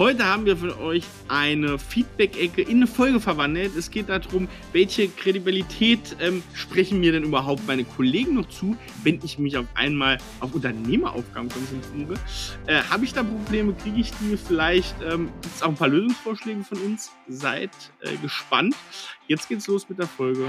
Heute haben wir für euch eine Feedback-Ecke in eine Folge verwandelt. Es geht darum, welche Kredibilität ähm, sprechen mir denn überhaupt meine Kollegen noch zu, wenn ich mich auf einmal auf Unternehmeraufgaben konzentriere. Äh, Habe ich da Probleme? Kriege ich die? Vielleicht ähm, gibt es auch ein paar Lösungsvorschläge von uns. Seid äh, gespannt. Jetzt geht's los mit der Folge.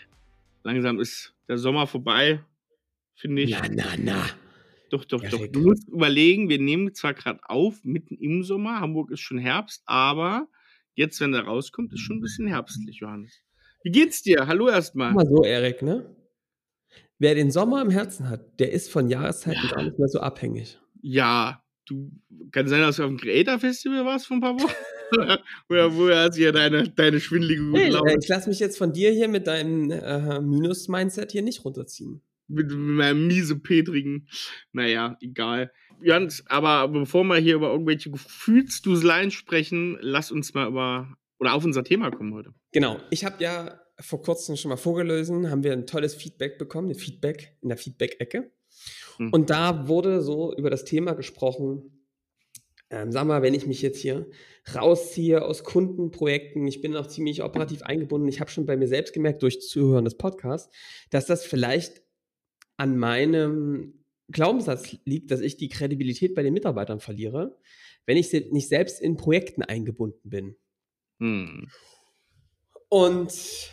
Langsam ist der Sommer vorbei, finde ich. Na, na, na. Doch, doch, doch. Erik. Du musst überlegen, wir nehmen zwar gerade auf, mitten im Sommer, Hamburg ist schon Herbst, aber jetzt, wenn der rauskommt, ist schon ein bisschen herbstlich, Johannes. Wie geht's dir? Hallo erstmal. Mal so, Erik, ne? Wer den Sommer im Herzen hat, der ist von Jahreszeiten gar nicht mehr so abhängig. Ja, du kann sein, dass du auf dem Creator Festival warst vor ein paar Wochen. Oder woher hast du hier deine, deine schwindelige gute Laune? äh, ich lasse mich jetzt von dir hier mit deinem äh, Minus-Mindset hier nicht runterziehen. mit, mit meinem miese Petrigen. Naja, egal. Jans, aber bevor wir hier über irgendwelche Gefühlsduseleien sprechen, lass uns mal über oder auf unser Thema kommen heute. Genau. Ich habe ja vor kurzem schon mal vorgelesen, haben wir ein tolles Feedback bekommen, ein Feedback in der Feedback-Ecke. Hm. Und da wurde so über das Thema gesprochen, ähm, sag mal, wenn ich mich jetzt hier rausziehe aus Kundenprojekten, ich bin auch ziemlich operativ eingebunden, ich habe schon bei mir selbst gemerkt, durch Zuhören des Podcasts, dass das vielleicht an meinem Glaubenssatz liegt, dass ich die Kredibilität bei den Mitarbeitern verliere, wenn ich nicht selbst in Projekten eingebunden bin. Hm. Und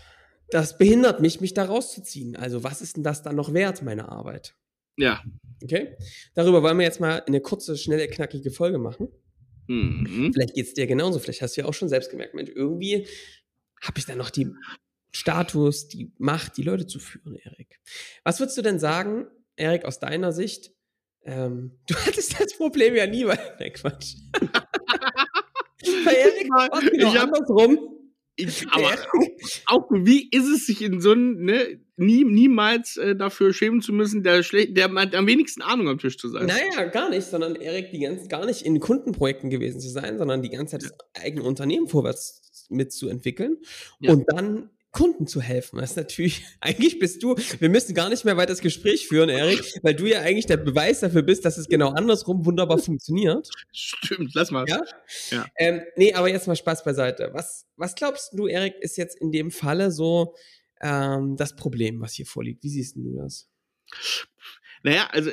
das behindert mich, mich da rauszuziehen. Also was ist denn das dann noch wert, meine Arbeit? Ja. Okay? Darüber wollen wir jetzt mal eine kurze, schnelle, knackige Folge machen. Hm. Vielleicht geht's dir genauso. Vielleicht hast du ja auch schon selbst gemerkt, Mensch, irgendwie habe ich da noch die Status, die Macht, die Leute zu führen, Erik. Was würdest du denn sagen, Erik, aus deiner Sicht? Ähm, du hattest das Problem ja nie, weil. Nein, Quatsch. Bei Erik war es genau Ich hab- andersrum. Ich, aber auch wie ist es sich in so einem, ne, nie, niemals äh, dafür schämen zu müssen, der, der am wenigsten Ahnung am Tisch zu sein. Naja, gar nicht, sondern Erik die ganze, gar nicht in Kundenprojekten gewesen zu sein, sondern die ganze Zeit das eigene Unternehmen vorwärts mitzuentwickeln Ja. und dann Kunden zu helfen. Das ist natürlich, eigentlich bist du, wir müssen gar nicht mehr weiter das Gespräch führen, Erik, weil du ja eigentlich der Beweis dafür bist, dass es genau andersrum wunderbar funktioniert. Stimmt, lass mal. Ja? Ja. Ähm, nee, aber jetzt mal Spaß beiseite. Was, was glaubst du, Erik, ist jetzt in dem Falle so ähm, das Problem, was hier vorliegt? Wie siehst du das? Naja, also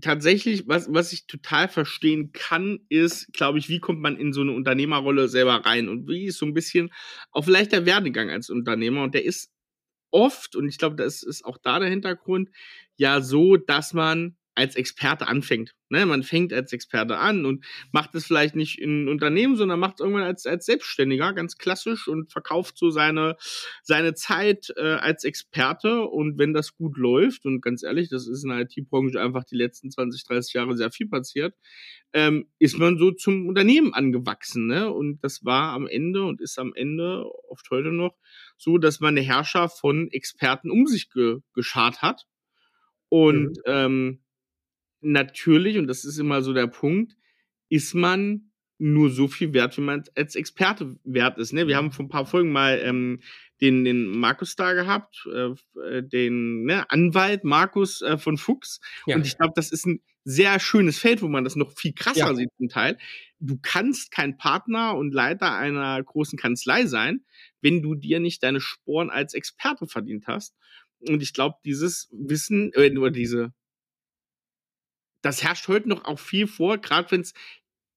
tatsächlich, was, was ich total verstehen kann, ist, glaube ich, wie kommt man in so eine Unternehmerrolle selber rein und wie ist so ein bisschen auch vielleicht der Werdegang als Unternehmer. Und der ist oft, und ich glaube, das ist auch da der Hintergrund, ja so, dass man als Experte anfängt. Ne? Man fängt als Experte an und macht es vielleicht nicht in Unternehmen, sondern macht es irgendwann als, als Selbstständiger, ganz klassisch und verkauft so seine, seine Zeit äh, als Experte. Und wenn das gut läuft, und ganz ehrlich, das ist in der IT-Branche einfach die letzten 20, 30 Jahre sehr viel passiert, ähm, ist man so zum Unternehmen angewachsen. Ne? Und das war am Ende und ist am Ende oft heute noch so, dass man eine Herrscher von Experten um sich ge geschart hat. Und Mhm. ähm, natürlich, und das ist immer so der Punkt, ist man nur so viel wert, wie man als Experte wert ist. Ne? Wir haben vor ein paar Folgen mal ähm, den, den Markus da gehabt, äh, den ne, Anwalt Markus äh, von Fuchs. Ja. Und ich glaube, das ist ein sehr schönes Feld, wo man das noch viel krasser Ja. sieht zum Teil. Du kannst kein Partner und Leiter einer großen Kanzlei sein, wenn du dir nicht deine Sporen als Experte verdient hast. Und ich glaube, dieses Wissen, äh, oder diese, das herrscht heute noch auch viel vor, gerade wenn es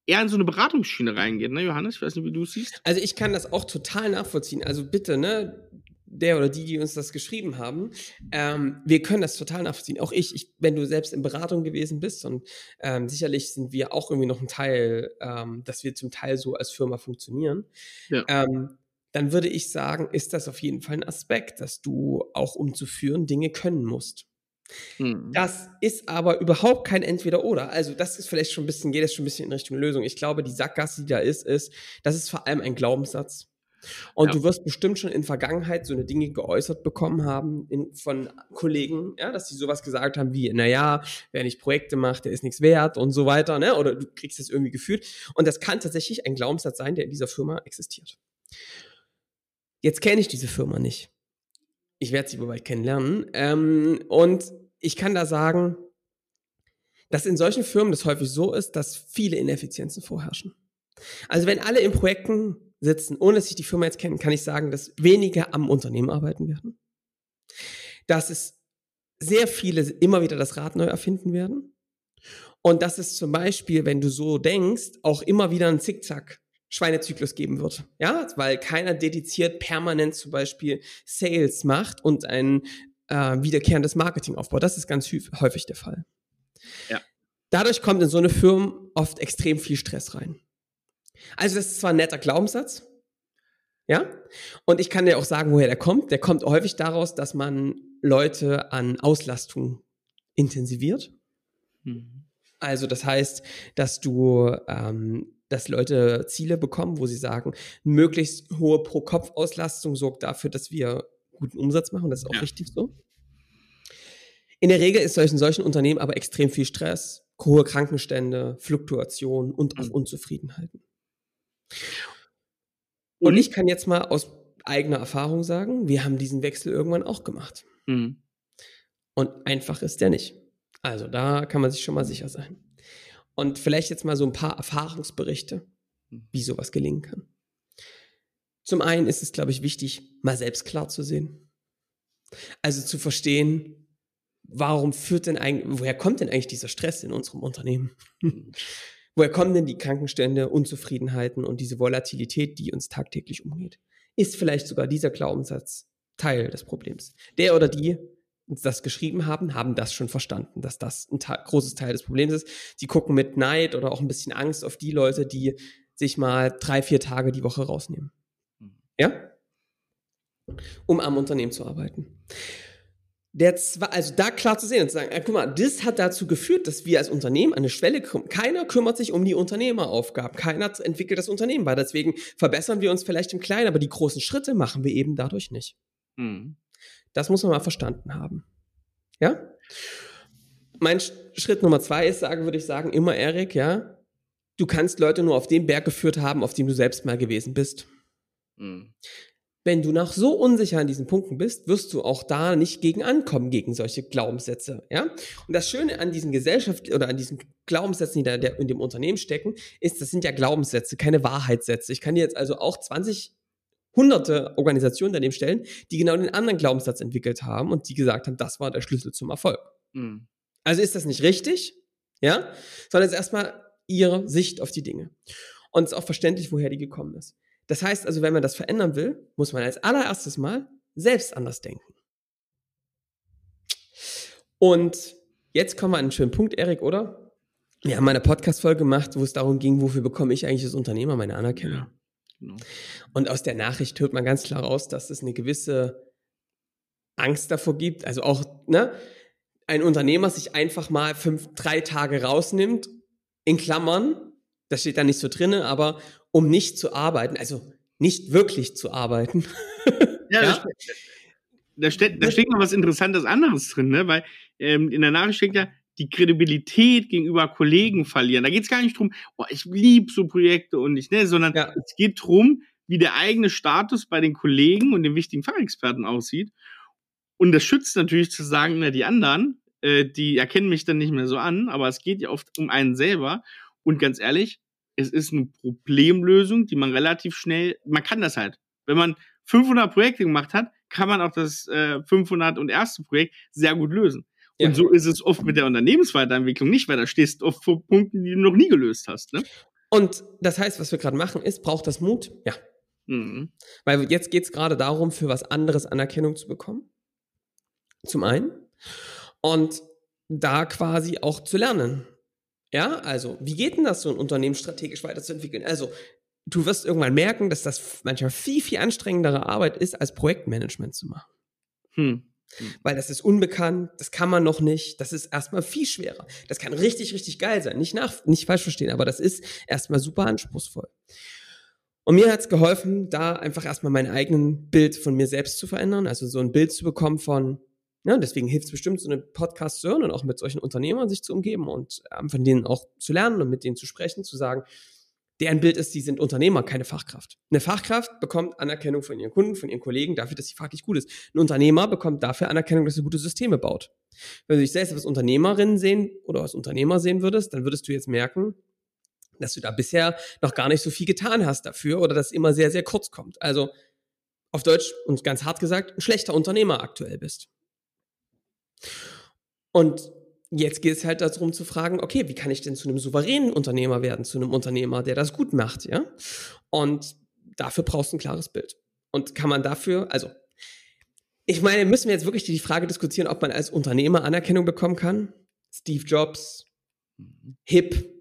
eher in so eine Beratungsschiene reingeht, ne, Johannes? Ich weiß nicht, wie du es siehst. Also ich kann das auch total nachvollziehen. Also bitte, ne, der oder die, die uns das geschrieben haben, ähm, wir können das total nachvollziehen. Auch ich, ich, wenn du selbst in Beratung gewesen bist und ähm, sicherlich sind wir auch irgendwie noch ein Teil, ähm, dass wir zum Teil so als Firma funktionieren. Ja. Ähm, dann würde ich sagen, ist das auf jeden Fall ein Aspekt, dass du auch um zu führen Dinge können musst. Mhm. Das ist aber überhaupt kein Entweder-Oder. Also, das ist vielleicht schon ein bisschen, geht es schon ein bisschen in Richtung Lösung. Ich glaube, die Sackgasse, die da ist, ist, das ist vor allem ein Glaubenssatz. Und ja. du wirst bestimmt schon in Vergangenheit so eine Dinge geäußert bekommen haben in, von Kollegen, ja, dass sie sowas gesagt haben wie, naja, wer nicht Projekte macht, der ist nichts wert und so weiter, ne? Oder du kriegst es irgendwie gefühlt. Und das kann tatsächlich ein Glaubenssatz sein, der in dieser Firma existiert. Jetzt kenne ich diese Firma nicht. Ich werde sie aber bald kennenlernen. Ähm, und ich kann da sagen, dass in solchen Firmen das häufig so ist, dass viele Ineffizienzen vorherrschen. Also wenn alle in Projekten sitzen, ohne dass ich die Firma jetzt kenne, kann ich sagen, dass weniger am Unternehmen arbeiten werden. Dass es sehr viele immer wieder das Rad neu erfinden werden. Und dass es zum Beispiel, wenn du so denkst, auch immer wieder einen Zickzack Schweinezyklus geben wird. Ja, weil keiner dediziert permanent zum Beispiel Sales macht und ein äh, wiederkehrendes Marketing aufbaut. Das ist ganz häufig der Fall. Ja. Dadurch kommt in so eine Firma oft extrem viel Stress rein. Also das ist zwar ein netter Glaubenssatz, ja, und ich kann dir auch sagen, woher der kommt. Der kommt häufig daraus, dass man Leute an Auslastung intensiviert. Mhm. Also das heißt, dass du, ähm, dass Leute Ziele bekommen, wo sie sagen, möglichst hohe Pro-Kopf-Auslastung sorgt dafür, dass wir guten Umsatz machen. Das ist auch ja. richtig so. In der Regel ist solchen solchen Unternehmen aber extrem viel Stress, hohe Krankenstände, Fluktuation und auch mhm. Unzufriedenheiten. Und ich kann jetzt mal aus eigener Erfahrung sagen, wir haben diesen Wechsel irgendwann auch gemacht. Mhm. Und einfach ist der nicht. Also da kann man sich schon mal sicher sein. Und vielleicht jetzt mal so ein paar Erfahrungsberichte, mhm. wie sowas gelingen kann. Zum einen ist es, glaube ich, wichtig, mal selbst klar zu sehen. Also zu verstehen, warum führt denn eigentlich, woher kommt denn eigentlich dieser Stress in unserem Unternehmen? Mhm. Woher kommen denn die Krankenstände, Unzufriedenheiten und diese Volatilität, die uns tagtäglich umgeht? Ist vielleicht sogar dieser Glaubenssatz Teil des Problems? Der oder die das geschrieben haben, haben das schon verstanden, dass das ein großes Teil des Problems ist. Sie gucken mit Neid oder auch ein bisschen Angst auf die Leute, die sich mal drei, vier Tage die Woche rausnehmen. Mhm. Ja? Um am Unternehmen zu arbeiten der zwar, also da klar zu sehen und zu sagen, äh, guck mal, das hat dazu geführt, dass wir als Unternehmen an eine Schwelle kommen. Keiner kümmert sich um die Unternehmeraufgaben. Keiner entwickelt das Unternehmen weiter. Deswegen verbessern wir uns vielleicht im Kleinen, aber die großen Schritte machen wir eben dadurch nicht. Mhm. Das muss man mal verstanden haben. Ja? Mein Schritt Nummer zwei ist, sagen, würde ich sagen, immer Erik, ja, du kannst Leute nur auf den Berg geführt haben, auf dem du selbst mal gewesen bist. Mhm wenn du noch so unsicher an diesen Punkten bist, wirst du auch da nicht gegen ankommen, gegen solche Glaubenssätze, ja? Und das Schöne an diesen Gesellschaft oder an diesen Glaubenssätzen, die da in dem Unternehmen stecken, ist, das sind ja Glaubenssätze, keine Wahrheitssätze. Ich kann dir jetzt also auch 20 hunderte Organisationen daneben stellen, die genau den anderen Glaubenssatz entwickelt haben und die gesagt haben, das war der Schlüssel zum Erfolg. Mhm. Also ist das nicht richtig, ja? Sondern es ist erstmal ihre Sicht auf die Dinge. Und es ist auch verständlich, woher die gekommen ist. Das heißt also, wenn man das verändern will, muss man als allererstes Mal selbst anders denken. Und jetzt kommen wir an einen schönen Punkt, Erik, oder? Wir haben eine Podcast-Folge gemacht, wo es darum ging, wofür bekomme ich eigentlich als Unternehmer meine Anerkennung. Ja, genau. Und aus der Nachricht hört man ganz klar raus, dass es eine gewisse Angst davor gibt. Also auch, ne, ein Unternehmer sich einfach mal fünf, drei Tage rausnimmt, in Klammern, das steht da nicht so drinne, aber um nicht zu arbeiten, also nicht wirklich zu arbeiten. ja, ja? Da, steht, da steht noch was Interessantes anderes drin, ne? weil ähm, in der Nachricht steht ja, die Kredibilität gegenüber Kollegen verlieren. Da geht es gar nicht drum, oh, ich liebe so Projekte und nicht, ne, sondern ja. es geht drum, wie der eigene Status bei den Kollegen und den wichtigen Fachexperten aussieht. Und das schützt natürlich zu sagen, na, die anderen, äh, die erkennen mich dann nicht mehr so an, aber es geht ja oft um einen selber. Und ganz ehrlich, es ist eine Problemlösung, die man relativ schnell, man kann das halt. Wenn man 500 Projekte gemacht hat, kann man auch das äh, 500 und erste Projekt sehr gut lösen. Ja. Und so ist es oft mit der Unternehmensweiterentwicklung nicht, weil da stehst du oft vor Punkten, die du noch nie gelöst hast. Ne? Und das heißt, was wir gerade machen, ist, braucht das Mut? Ja. Mhm. Weil jetzt geht es gerade darum, für was anderes Anerkennung zu bekommen. Zum einen. Und da quasi auch zu lernen. Ja, also, wie geht denn das, so ein Unternehmen strategisch weiterzuentwickeln? Also, du wirst irgendwann merken, dass das manchmal viel, viel anstrengendere Arbeit ist, als Projektmanagement zu machen. Hm. Mhm. Weil das ist unbekannt, das kann man noch nicht, das ist erstmal viel schwerer. Das kann richtig, richtig geil sein. Nicht, nach, nicht falsch verstehen, aber das ist erstmal super anspruchsvoll. Und mir hat es geholfen, da einfach erstmal mein eigenes Bild von mir selbst zu verändern, also so ein Bild zu bekommen von, ja, deswegen hilft es bestimmt, so eine Podcast zu hören und auch mit solchen Unternehmern sich zu umgeben und ähm, von denen auch zu lernen und mit denen zu sprechen, zu sagen, deren Bild ist, die sind Unternehmer, keine Fachkraft. Eine Fachkraft bekommt Anerkennung von ihren Kunden, von ihren Kollegen dafür, dass sie fachlich gut ist. Ein Unternehmer bekommt dafür Anerkennung, dass er gute Systeme baut. Wenn du dich selbst als Unternehmerin sehen oder als Unternehmer sehen würdest, dann würdest du jetzt merken, dass du da bisher noch gar nicht so viel getan hast dafür oder dass immer sehr, sehr kurz kommt. Also auf Deutsch und ganz hart gesagt, ein schlechter Unternehmer aktuell bist. Und jetzt geht es halt darum zu fragen, okay, wie kann ich denn zu einem souveränen Unternehmer werden, zu einem Unternehmer, der das gut macht, ja? Und dafür brauchst du ein klares Bild. Und kann man dafür, also, ich meine, müssen wir jetzt wirklich die Frage diskutieren, ob man als Unternehmer Anerkennung bekommen kann? Steve Jobs, mhm. Hip,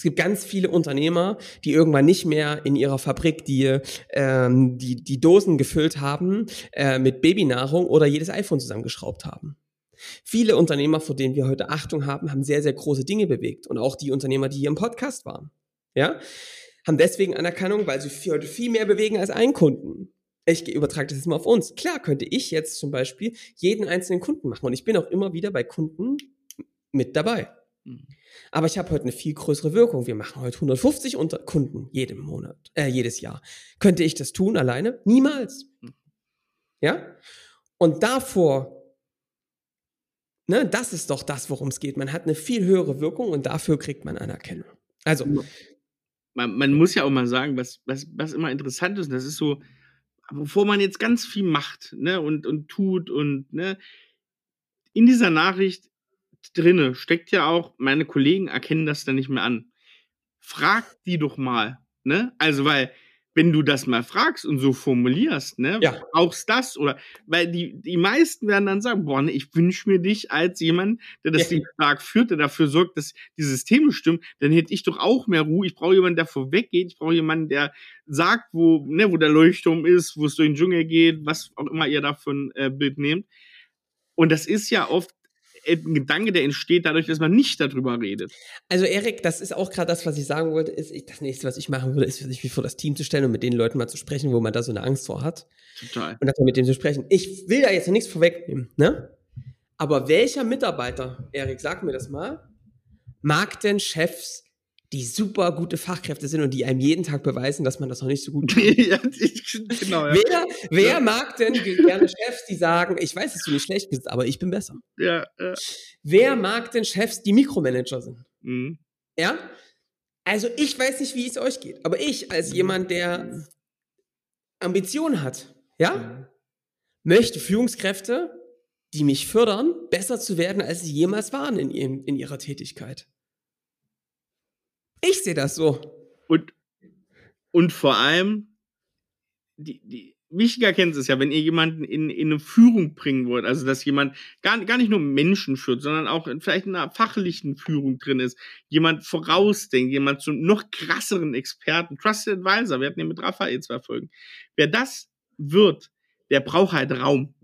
es gibt ganz viele Unternehmer, die irgendwann nicht mehr in ihrer Fabrik die, ähm, die, die Dosen gefüllt haben äh, mit Babynahrung oder jedes iPhone zusammengeschraubt haben. Viele Unternehmer, vor denen wir heute Achtung haben, haben sehr, sehr große Dinge bewegt. Und auch die Unternehmer, die hier im Podcast waren. Ja? Haben deswegen Anerkennung, weil sie heute viel mehr bewegen als einen Kunden. Ich übertrage das jetzt mal auf uns. Klar könnte ich jetzt zum Beispiel jeden einzelnen Kunden machen. Und ich bin auch immer wieder bei Kunden mit dabei. Mhm. Aber ich habe heute eine viel größere Wirkung. Wir machen heute 150 Unter Kunden jeden Monat, äh, jedes Jahr. Könnte ich das tun alleine? Niemals. Mhm. Ja? Und davor Ne, das ist doch das, worum es geht. Man hat eine viel höhere Wirkung und dafür kriegt man Anerkennung. Also. Man, man muss ja auch mal sagen, was, was, was immer interessant ist, das ist so, bevor man jetzt ganz viel macht ne, und, und tut und ne, in dieser Nachricht drinne steckt ja auch, meine Kollegen erkennen das dann nicht mehr an. Frag die doch mal. Ne? Also, weil wenn du das mal fragst und so formulierst, ne, ja. brauchst das oder, weil die, die meisten werden dann sagen, boah, ne, ich wünsche mir dich als jemand, der das ja. Ding stark führt, der dafür sorgt, dass die Systeme stimmen, dann hätte ich doch auch mehr Ruhe. Ich brauche jemanden, der vorweggeht. Ich brauche jemanden, der sagt, wo, ne, wo der Leuchtturm ist, wo es durch den Dschungel geht, was auch immer ihr davon äh, Bild nehmt. Und das ist ja oft ein Gedanke, der entsteht dadurch, dass man nicht darüber redet. Also Erik, das ist auch gerade das, was ich sagen wollte, ist, ich, das nächste, was ich machen würde, ist, sich vor das Team zu stellen und mit den Leuten mal zu sprechen, wo man da so eine Angst vor hat. Total. Und dann mit dem zu sprechen. Ich will da jetzt nichts vorwegnehmen, ne? Aber welcher Mitarbeiter, Erik, sag mir das mal, mag denn Chefs die super gute Fachkräfte sind und die einem jeden Tag beweisen, dass man das noch nicht so gut kann. ja, genau, ja. Wer, wer ja. mag denn gerne Chefs, die sagen, ich weiß, dass du nicht schlecht bist, aber ich bin besser? Ja, ja. Wer mag denn Chefs, die Mikromanager sind? Mhm. Ja? Also ich weiß nicht, wie es euch geht, aber ich als mhm. jemand, der Ambitionen hat, ja, mhm. möchte Führungskräfte, die mich fördern, besser zu werden, als sie jemals waren in, ihrem, in ihrer Tätigkeit. Ich sehe das so. Und, und vor allem, die, die, wichtiger kennt es ja, wenn ihr jemanden in, in eine Führung bringen wollt, also dass jemand gar, gar nicht nur Menschen führt, sondern auch in, vielleicht in einer fachlichen Führung drin ist, jemand vorausdenkt, jemand zum noch krasseren Experten, Trusted Advisor, wir hatten ja mit Raphael zwei Folgen. Wer das wird, der braucht halt Raum.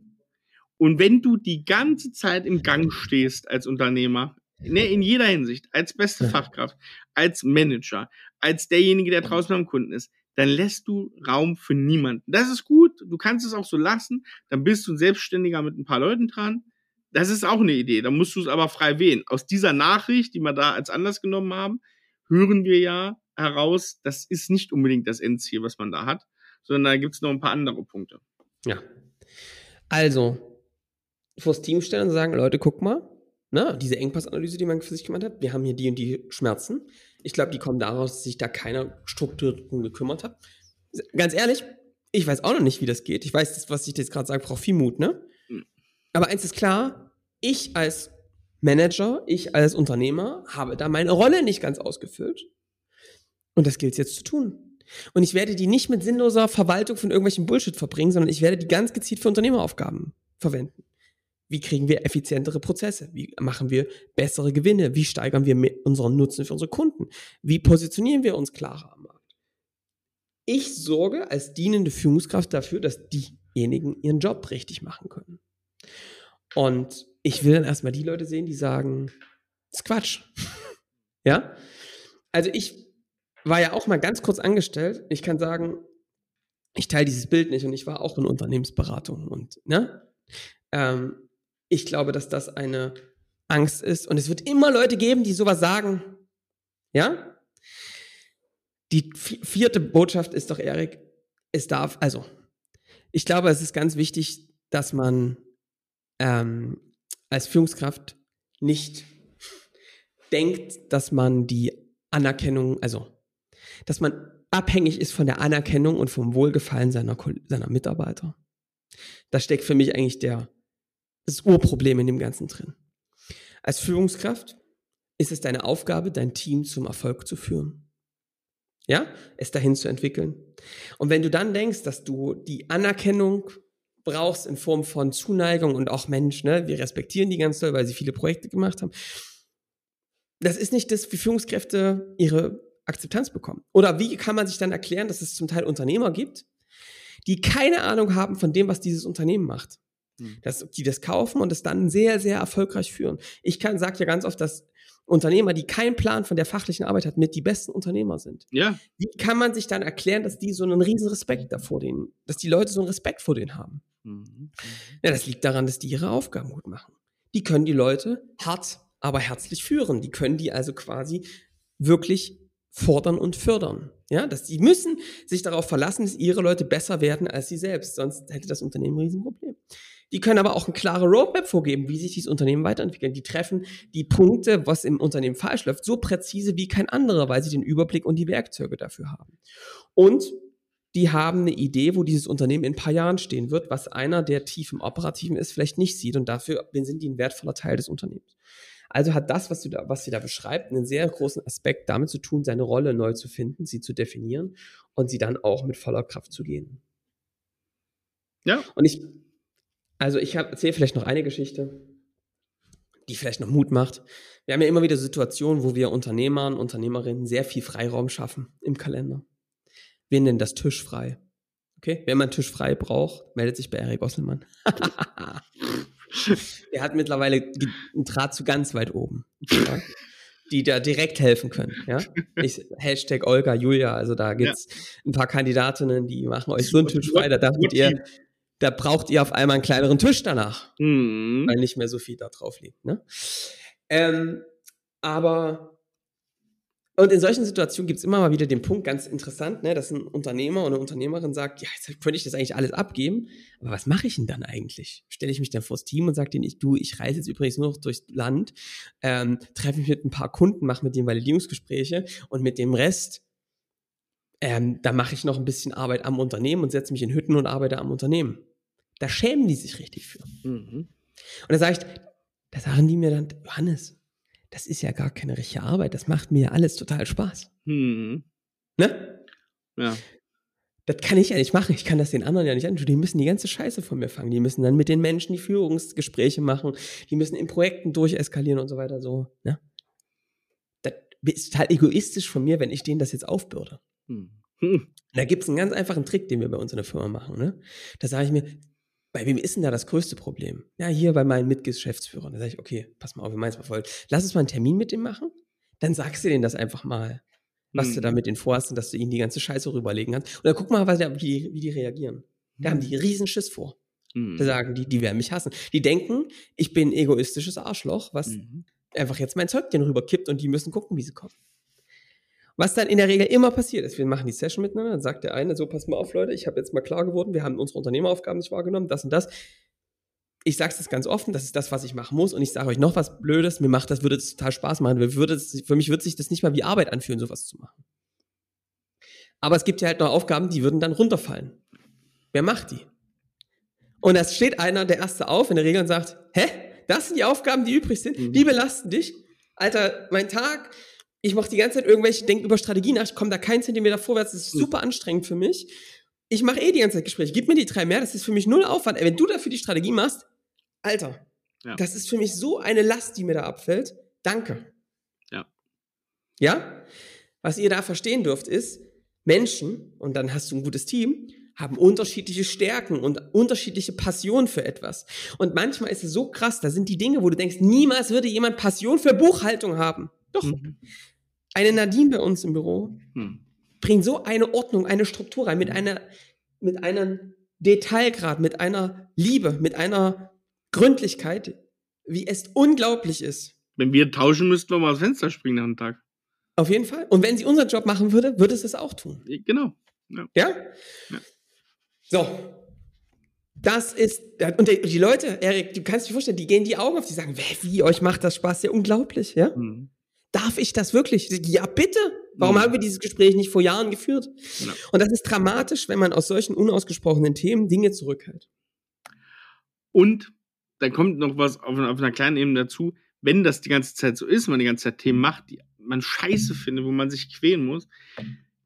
Und wenn du die ganze Zeit im Gang stehst als Unternehmer, Ne, in jeder Hinsicht, als beste Fachkraft, als Manager, als derjenige, der draußen am Kunden ist, dann lässt du Raum für niemanden. Das ist gut, du kannst es auch so lassen, dann bist du ein Selbstständiger mit ein paar Leuten dran. Das ist auch eine Idee, da musst du es aber frei wählen. Aus dieser Nachricht, die wir da als Anlass genommen haben, hören wir ja heraus, das ist nicht unbedingt das Endziel, was man da hat, sondern da gibt es noch ein paar andere Punkte. Ja. Also, vors Team stellen und sagen, Leute, guck mal, ne, diese Engpassanalyse, die man für sich gemacht hat, wir haben hier die und die Schmerzen. Ich glaube, die kommen daraus, dass sich da keiner strukturiert drum gekümmert hat. Ganz ehrlich, ich weiß auch noch nicht, wie das geht. Ich weiß, das, was ich jetzt gerade sage, braucht viel Mut, ne? Hm. Aber eins ist klar, ich als Manager, ich als Unternehmer habe da meine Rolle nicht ganz ausgefüllt. Und das gilt es jetzt zu tun. Und ich werde die nicht mit sinnloser Verwaltung von irgendwelchen Bullshit verbringen, sondern ich werde die ganz gezielt für Unternehmeraufgaben verwenden. Wie kriegen wir effizientere Prozesse? Wie machen wir bessere Gewinne? Wie steigern wir unseren Nutzen für unsere Kunden? Wie positionieren wir uns klarer am Markt? Ich sorge als dienende Führungskraft dafür, dass diejenigen ihren Job richtig machen können. Und ich will dann erstmal die Leute sehen, die sagen, das ist Quatsch. ja? Also ich war ja auch mal ganz kurz angestellt. Ich kann sagen, ich teile dieses Bild nicht und ich war auch in Unternehmensberatung und, ne? Ähm, ich glaube, dass das eine Angst ist und es wird immer Leute geben, die sowas sagen. Ja? Die vierte Botschaft ist doch, Erik, es darf, also, ich glaube, es ist ganz wichtig, dass man ähm, als Führungskraft nicht denkt, dass man die Anerkennung, also, dass man abhängig ist von der Anerkennung und vom Wohlgefallen seiner, seiner Mitarbeiter. Da steckt für mich eigentlich der, das Urproblem in dem Ganzen drin. Als Führungskraft ist es deine Aufgabe, dein Team zum Erfolg zu führen. Ja, es dahin zu entwickeln. Und wenn du dann denkst, dass du die Anerkennung brauchst in Form von Zuneigung und auch Mensch, ne, wir respektieren die ganz toll, weil sie viele Projekte gemacht haben. Das ist nicht das, wie Führungskräfte ihre Akzeptanz bekommen. Oder wie kann man sich dann erklären, dass es zum Teil Unternehmer gibt, die keine Ahnung haben von dem, was dieses Unternehmen macht. Hm. Dass, die das kaufen und es dann sehr, sehr erfolgreich führen. Ich kann, sag ja ganz oft, dass Unternehmer, die keinen Plan von der fachlichen Arbeit hat, mit die besten Unternehmer sind. Ja. Wie kann man sich dann erklären, dass die so einen riesen Respekt davor denen, dass die Leute so einen Respekt vor denen haben? Mhm. mhm. Ja, das liegt daran, dass die ihre Aufgaben gut machen. Die können die Leute hart, aber herzlich führen. Die können die also quasi wirklich fordern und fördern. Ja, dass die müssen sich darauf verlassen, dass ihre Leute besser werden als sie selbst. Sonst hätte das Unternehmen ein Riesenproblem. Die können aber auch eine klare Roadmap vorgeben, wie sich dieses Unternehmen weiterentwickelt. Die treffen die Punkte, was im Unternehmen falsch läuft, so präzise wie kein anderer, weil sie den Überblick und die Werkzeuge dafür haben. Und die haben eine Idee, wo dieses Unternehmen in ein paar Jahren stehen wird, was einer, der tief im Operativen ist, vielleicht nicht sieht. Und dafür sind die ein wertvoller Teil des Unternehmens. Also hat das, was, du da, was sie da beschreibt, einen sehr großen Aspekt damit zu tun, seine Rolle neu zu finden, sie zu definieren und sie dann auch mit voller Kraft zu gehen. Ja. Und ich, also ich erzähle vielleicht noch eine Geschichte, die vielleicht noch Mut macht. Wir haben ja immer wieder Situationen, wo wir Unternehmern, Unternehmerinnen sehr viel Freiraum schaffen im Kalender. Wir nennen das Tisch frei. Okay? Wenn man Tisch frei braucht, meldet sich bei Erik Osselmann. Der hat mittlerweile einen Draht zu ganz weit oben. Ja? die da direkt helfen können. Ja? Ich, Hashtag Olga, Julia, also da gibt's ja. ein paar Kandidatinnen, die machen euch so einen Tisch frei, da dachtet ihr, da braucht ihr auf einmal einen kleineren Tisch danach, mhm. weil nicht mehr so viel da drauf liegt. Ne? Ähm, aber und in solchen Situationen gibt es immer mal wieder den Punkt, ganz interessant, ne, dass ein Unternehmer oder eine Unternehmerin sagt, ja, jetzt könnte ich das eigentlich alles abgeben, aber was mache ich denn dann eigentlich? Stelle ich mich dann vors Team und sage denen, ich, du, ich reise jetzt übrigens nur noch durchs Land, ähm, treffe mich mit ein paar Kunden, mache mit denen Validierungsgespräche und mit dem Rest, ähm, da mache ich noch ein bisschen Arbeit am Unternehmen und setze mich in Hütten und arbeite am Unternehmen. Da schämen die sich richtig für. Mhm. Und da sage ich, da sagen die mir dann, Johannes, das ist ja gar keine richtige Arbeit, das macht mir alles total Spaß. Mhm. Ne? Ja. Das kann ich ja nicht machen. Ich kann das den anderen ja nicht antun. Die müssen die ganze Scheiße von mir fangen. Die müssen dann mit den Menschen die Führungsgespräche machen. Die müssen in Projekten durcheskalieren und so weiter. So, ne? Das ist total egoistisch von mir, wenn ich denen das jetzt aufbürde. Hm. Hm. Da gibt es einen ganz einfachen Trick, den wir bei uns in der Firma machen. Ne? Da sage ich mir, bei wem ist denn da das größte Problem? Ja, hier bei meinen Mitgeschäftsführern. Da sage ich, okay, pass mal auf, wir meinen es mal voll. Lass uns mal einen Termin mit dem machen. Dann sagst du denen das einfach mal, was hm. du da mit denen vorhast und dass du ihnen die ganze Scheiße rüberlegen kannst. Und dann guck mal, was, wie, wie die reagieren. Da hm. haben die riesen Schiss vor. Hm. Da sagen die, die werden mich hassen. Die denken, ich bin ein egoistisches Arschloch, was mhm. einfach jetzt mein Zeug denen rüberkippt und die müssen gucken, wie sie kommen. Was dann in der Regel immer passiert ist, wir machen die Session miteinander, dann sagt der eine, so pass mal auf, Leute, ich habe jetzt mal klar geworden, wir haben unsere Unternehmeraufgaben nicht wahrgenommen, das und das. Ich sage es ganz offen, das ist das, was ich machen muss. Und ich sage euch noch was Blödes, mir macht das, würde es total Spaß machen. Würde für mich würde sich das nicht mal wie Arbeit anfühlen, sowas zu machen. Aber es gibt ja halt noch Aufgaben, die würden dann runterfallen. Wer macht die? Und da steht einer, der Erste auf in der Regel und sagt, hä? Das sind die Aufgaben, die übrig sind? Mhm. Die belasten dich? Alter, mein Tag, ich mache die ganze Zeit irgendwelche, denke über Strategien nach, ich komme da keinen Zentimeter vorwärts, das ist hm. super anstrengend für mich. Ich mache eh die ganze Zeit Gespräche. Gib mir die drei mehr, das ist für mich null Aufwand. Wenn du dafür die Strategie machst, Alter, ja. das ist für mich so eine Last, die mir da abfällt. Danke. Ja. Ja? Was ihr da verstehen dürft, ist, Menschen, und dann hast du ein gutes Team, haben unterschiedliche Stärken und unterschiedliche Passion für etwas. Und manchmal ist es so krass, da sind die Dinge, wo du denkst, niemals würde jemand Passion für Buchhaltung haben. Doch. Mhm. Eine Nadine bei uns im Büro mhm. bringt so eine Ordnung, eine Struktur rein, mit einer, mit einem Detailgrad, mit einer Liebe, mit einer Gründlichkeit, wie es unglaublich ist. Wenn wir tauschen, müssten wir mal aus Fenster springen nach dem Tag. Auf jeden Fall. Und wenn sie unseren Job machen würde, würde es es auch tun. Genau. Ja? ja? ja. So. Das ist, und die Leute, Erik, du kannst dir vorstellen, die gehen die Augen auf, die sagen, wie, euch macht das Spaß, ja unglaublich, ja? Mhm. Darf ich das wirklich? Ja, bitte. Warum mhm. haben wir dieses Gespräch nicht vor Jahren geführt? Ja. Und das ist dramatisch, wenn man aus solchen unausgesprochenen Themen Dinge zurückhält. Und dann kommt noch was auf, auf einer kleinen Ebene dazu, wenn das die ganze Zeit so ist, man die ganze Zeit Themen macht, die man scheiße findet, wo man sich quälen muss,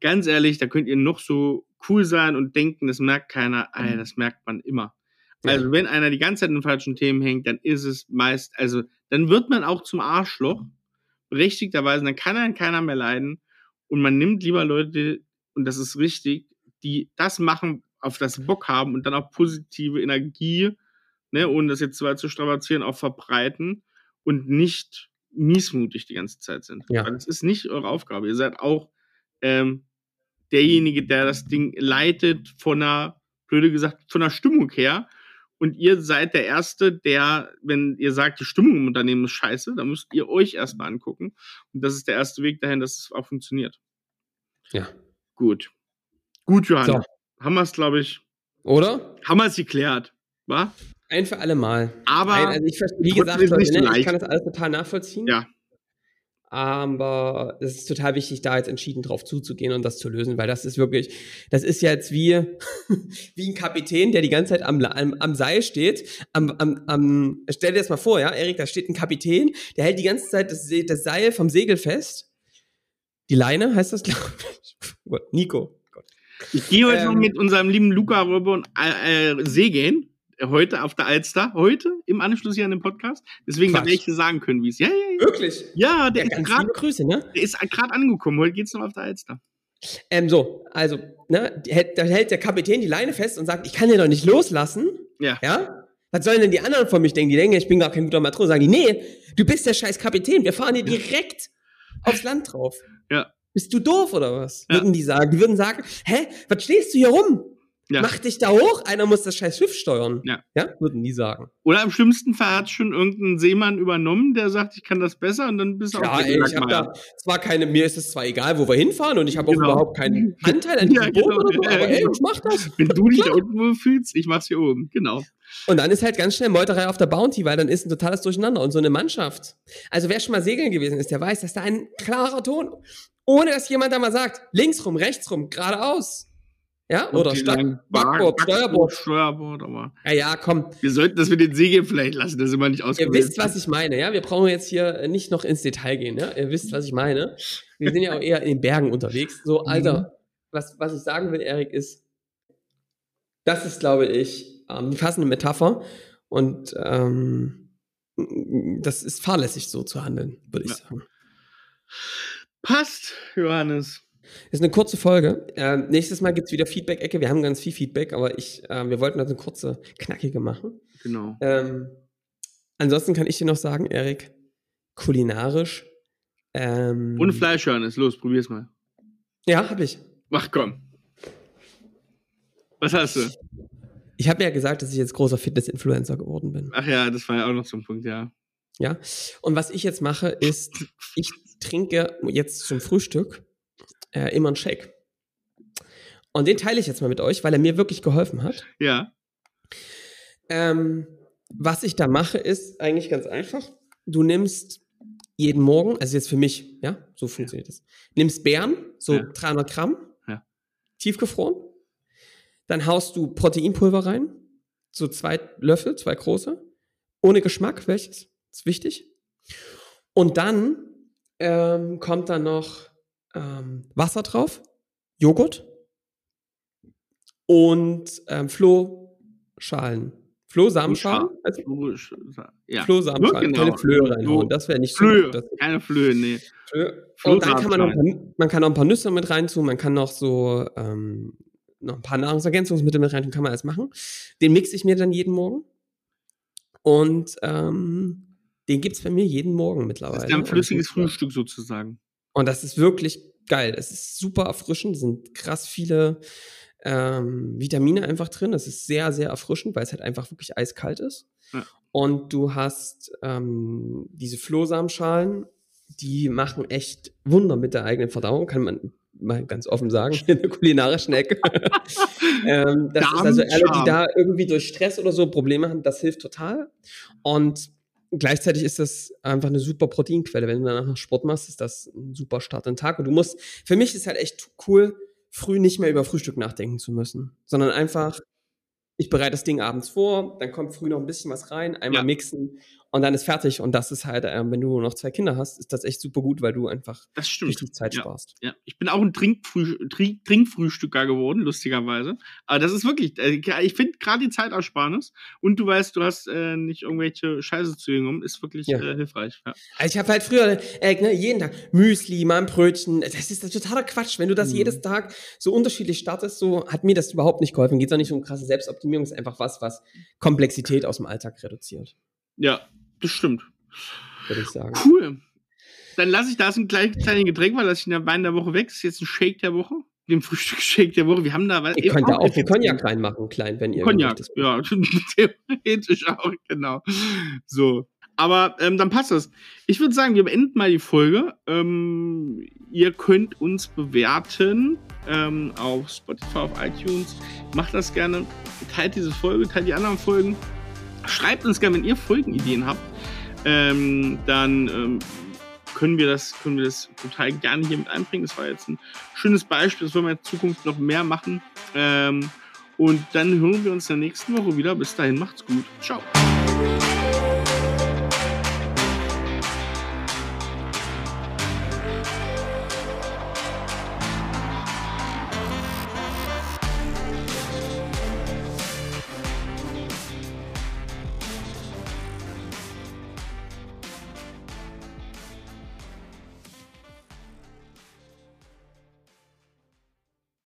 ganz ehrlich, da könnt ihr noch so cool sein und denken, das merkt keiner. Ey, das merkt man immer. Also, wenn einer die ganze Zeit in falschen Themen hängt, dann ist es meist, also, dann wird man auch zum Arschloch, berechtigterweise, dann kann einen keiner mehr leiden. Und man nimmt lieber Leute, und das ist richtig, die das machen, auf das Bock haben und dann auch positive Energie, ne, ohne das jetzt zu weit zu strapazieren, auch verbreiten und nicht miesmutig die ganze Zeit sind. Ja. Weil das ist nicht eure Aufgabe. Ihr seid auch ähm, derjenige, der das Ding leitet von einer, blöde gesagt, von einer Stimmung her. Und ihr seid der Erste, der, wenn ihr sagt, die Stimmung im Unternehmen ist scheiße, dann müsst ihr euch erstmal angucken. Und das ist der erste Weg dahin, dass es auch funktioniert. Ja. Gut. Gut, Johann. So. Haben wir es, glaube ich. Oder? Haben wir es geklärt. War? Ein für alle Mal. Aber, Ein, also ich, wie gesagt, Leute, ne, ich kann das alles total nachvollziehen. Ja. Aber es ist total wichtig, da jetzt entschieden drauf zuzugehen und das zu lösen, weil das ist wirklich, das ist jetzt wie, wie ein Kapitän, der die ganze Zeit am, am, am Seil steht. Am, am, am, stell dir das mal vor, ja, Erik, da steht ein Kapitän, der hält die ganze Zeit das, das Seil vom Segel fest. Die Leine heißt das, glaube ich. Nico. Ich gehe heute ähm, noch mit unserem lieben Luca rüber und äh, äh, segeln heute auf der Alster, heute im Anschluss hier an den Podcast. Deswegen werde ich dir sagen können, wie es. Ja, ja, ja. Wirklich? Ja, der ja, ist gerade. Grüße, ne? Der ist gerade angekommen. Heute geht's noch auf der Alster. Ähm, so, also, ne, da hält der Kapitän die Leine fest und sagt, ich kann den doch nicht loslassen. Ja. Ja? Was sollen denn die anderen von mich denken? Die denken, ich bin gar kein guter Matrose. Sagen die, nee, du bist der scheiß Kapitän. Wir fahren hier direkt aufs Land drauf. Ja. Bist du doof oder was? Ja. Würden die sagen. Die würden sagen, hä, was stehst du hier rum? Ja. Mach dich da hoch, einer muss das scheiß Schiff steuern. Ja. Ja, würden nie sagen. Oder im schlimmsten Fall hat schon irgendein Seemann übernommen, der sagt, ich kann das besser und dann bist du ja, auch ey, ich hab da zwar keine, mir ist es zwar egal, wo wir hinfahren und ich habe auch genau. überhaupt keinen Anteil an diesem ja, genau. Boot oder so, aber ey, ich mach das. Wenn du dich da unten fühlst, ich mach's hier oben, genau. Und dann ist halt ganz schnell Meuterei auf der Bounty, weil dann ist ein totales Durcheinander. Und so eine Mannschaft. Also wer schon mal segeln gewesen ist, der weiß, dass da ein klarer Ton, ohne dass jemand da mal sagt, links rum, rechts rum, geradeaus, ja, und oder Backboard, Backboard, Steuerbord. Steuerbord, aber. Ja, ja, komm. Wir sollten das mit den Segeln vielleicht lassen, das ist immer nicht ausgewählt. Ihr wisst, was ich meine, ja? Wir brauchen jetzt hier nicht noch ins Detail gehen, ja? Ihr wisst, was ich meine. Wir sind ja auch eher in den Bergen unterwegs. So, mhm. Alter, was, was ich sagen will, Erik, ist, das ist, glaube ich, ähm, eine passende Metapher und ähm, das ist fahrlässig so zu handeln, würde ich ja. sagen. Passt, Johannes. Ist eine kurze Folge. Äh, nächstes Mal gibt es wieder Feedback-Ecke. Wir haben ganz viel Feedback, aber ich, äh, wir wollten das eine kurze, knackige machen. Genau. Ähm, ansonsten kann ich dir noch sagen, Erik, kulinarisch. Ähm, Und Fleisch hören ist los, probier's mal. Ja, hab ich. Ach komm. Was hast du? Ich habe ja gesagt, dass ich jetzt großer Fitness-Influencer geworden bin. Ach ja, das war ja auch noch so ein Punkt, ja. Ja. Und was ich jetzt mache, ist, ich trinke jetzt zum Frühstück äh, immer einen Shake. Und den teile ich jetzt mal mit euch, weil er mir wirklich geholfen hat. Ja. Ähm, was ich da mache, ist eigentlich ganz einfach. Du nimmst jeden Morgen, also jetzt für mich, ja, so funktioniert das. Nimmst Beeren, so ja. 300 Gramm, ja. tiefgefroren. Dann haust du Proteinpulver rein, so zwei Löffel, zwei große, ohne Geschmack, welches, ist wichtig. Und dann ähm, kommt dann noch ähm, Wasser drauf, Joghurt und ähm, Flohschalen. Flohsamenschalen? Also, ja. Flohsamenschalen, genau. keine Flöhe reinhauen. Das wäre nicht Flöhe, so keine Flöhe, nee. Flöhe. Und dann kann man, noch, man kann noch ein paar Nüsse mit reintun, man kann noch so ähm, noch ein paar Nahrungsergänzungsmittel mit rein, kann man alles machen. Den mixe ich mir dann jeden Morgen. Und ähm, den gibt's bei mir jeden Morgen mittlerweile. Das ist ja ein flüssiges Frühstück sozusagen. Und das ist wirklich geil. Es ist super erfrischend, es sind krass viele ähm, Vitamine einfach drin. Das ist sehr, sehr erfrischend, weil es halt einfach wirklich eiskalt ist. Ja. Und du hast ähm, diese Flohsamenschalen, die machen echt Wunder mit der eigenen Verdauung, kann man mal ganz offen sagen, in der kulinarischen Ecke. ähm, das ist also alle, die da irgendwie durch Stress oder so Probleme haben, das hilft total. Und gleichzeitig ist das einfach eine super Proteinquelle. Wenn du danach noch Sport machst, ist das ein super Start in den Tag. Und du musst, für mich ist halt echt cool, früh nicht mehr über Frühstück nachdenken zu müssen, sondern einfach, ich bereite das Ding abends vor, dann kommt früh noch ein bisschen was rein, einmal ja. mixen und dann ist fertig. Und das ist halt, ähm, wenn du noch zwei Kinder hast, ist das echt super gut, weil du einfach richtig Zeit ja. sparst. Ja, ich bin auch ein Trinkfrüh Trink Trinkfrühstücker geworden, lustigerweise. Aber das ist wirklich, äh, ich finde gerade die Zeitersparnis und du weißt, du hast äh, nicht irgendwelche Scheiße zu jungen, ist wirklich ja. äh, hilfreich. Ja. Also ich habe halt früher äh, ne, jeden Tag Müsli, mal ein Brötchen. Das ist totaler Quatsch. Wenn du das mhm. jedes Tag so unterschiedlich startest, so hat mir das überhaupt nicht geholfen. Geht auch nicht um krasse Selbstoptimierung, ist einfach was, was Komplexität aus dem Alltag reduziert. Ja, das stimmt. Würde ich sagen. Cool. Dann lasse ich da ein kleines Getränk, weil lasse ich in der Wein der Woche weg. Das ist jetzt ein Shake der Woche. Den Frühstück-Shake der Woche. Wir haben da was. Ihr könnt da auch den Cognac reinmachen, klein, wenn ihr. Cognac, ja, theoretisch auch, genau. So. Aber ähm, dann passt das. Ich würde sagen, wir beenden mal die Folge. Ähm, ihr könnt uns bewerten ähm, auf Spotify, auf iTunes. Macht das gerne. Teilt diese Folge, teilt die anderen Folgen. Schreibt uns gerne, wenn ihr Folgenideen habt. Ähm, dann ähm, können wir das, können wir das total gerne hier mit einbringen. Das war jetzt ein schönes Beispiel. Das wollen wir in Zukunft noch mehr machen. Ähm, und dann hören wir uns in der nächsten Woche wieder. Bis dahin, macht's gut. Ciao.